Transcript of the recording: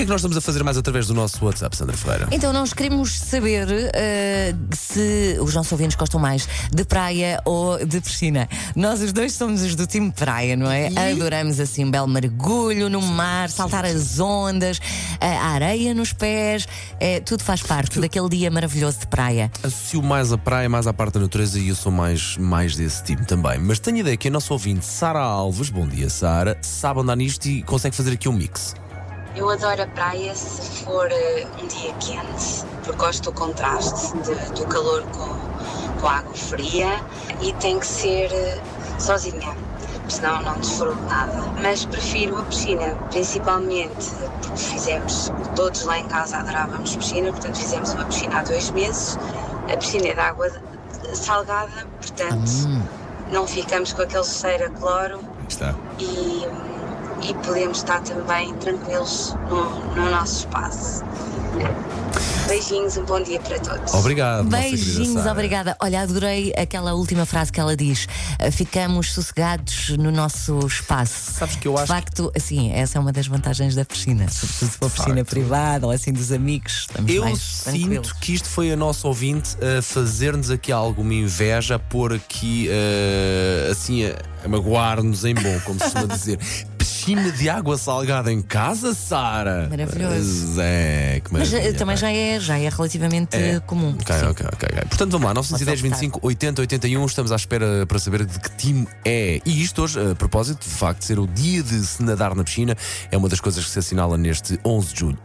que é que nós estamos a fazer mais através do nosso WhatsApp, Sandra Ferreira? Então, nós queremos saber eh, se os nossos ouvintes gostam mais de praia ou de piscina. Nós os dois somos os do time praia, não é? Adoramos assim um belo mergulho no mar, saltar as ondas, a areia nos pés, eh, tudo faz parte daquele dia maravilhoso de praia. Associo mais a praia, mais à parte da natureza e eu sou mais, mais desse time também. Mas tenho ideia que a nossa ouvinte, Sara Alves, bom dia, Sara, sabe andar nisto e consegue fazer aqui um mix. Eu adoro a praia se for eh, um dia quente, porque gosto do contraste de- do calor com, com a água fria e tem que ser eh, sozinha, senão não desfruto nada. Mas prefiro a piscina, principalmente porque fizemos, todos lá em casa adorávamos piscina, portanto fizemos uma piscina há dois meses. A piscina é de água salgada, portanto não ficamos com aquele cheiro a cloro Está. e, e podemos estar também tranquilos no, no nosso espaço. Beijinhos, um bom dia para todos. Obrigado, Beijinhos, obrigada. Olha, adorei aquela última frase que ela diz: eh, ficamos sossegados no nosso espaço. Sabes que eu acho De facto, assim, essa é uma das vantagens da piscina. Sobretudo se for piscina facto. privada ou assim dos amigos, estamos Eu mais sinto tranquilos. que isto foi a nossa ouvinte a fazer-nos aqui alguma inveja, a pôr aqui eh, assim a, a magoar-nos em bom, como se costuma dizer. Piscina de água salgada em casa, Sara? Maravilhoso. É, que Mas eh, maravilha, também pá. já é, já é relativamente É. comum. Ok, Sim. ok, ok, ok. Portanto, vamos lá, 910, 25, 80, 81. Estamos à espera para saber de que time é. E isto hoje, a propósito, de facto, ser o dia de se nadar na piscina, é uma das coisas que se assinala neste 11 de julho.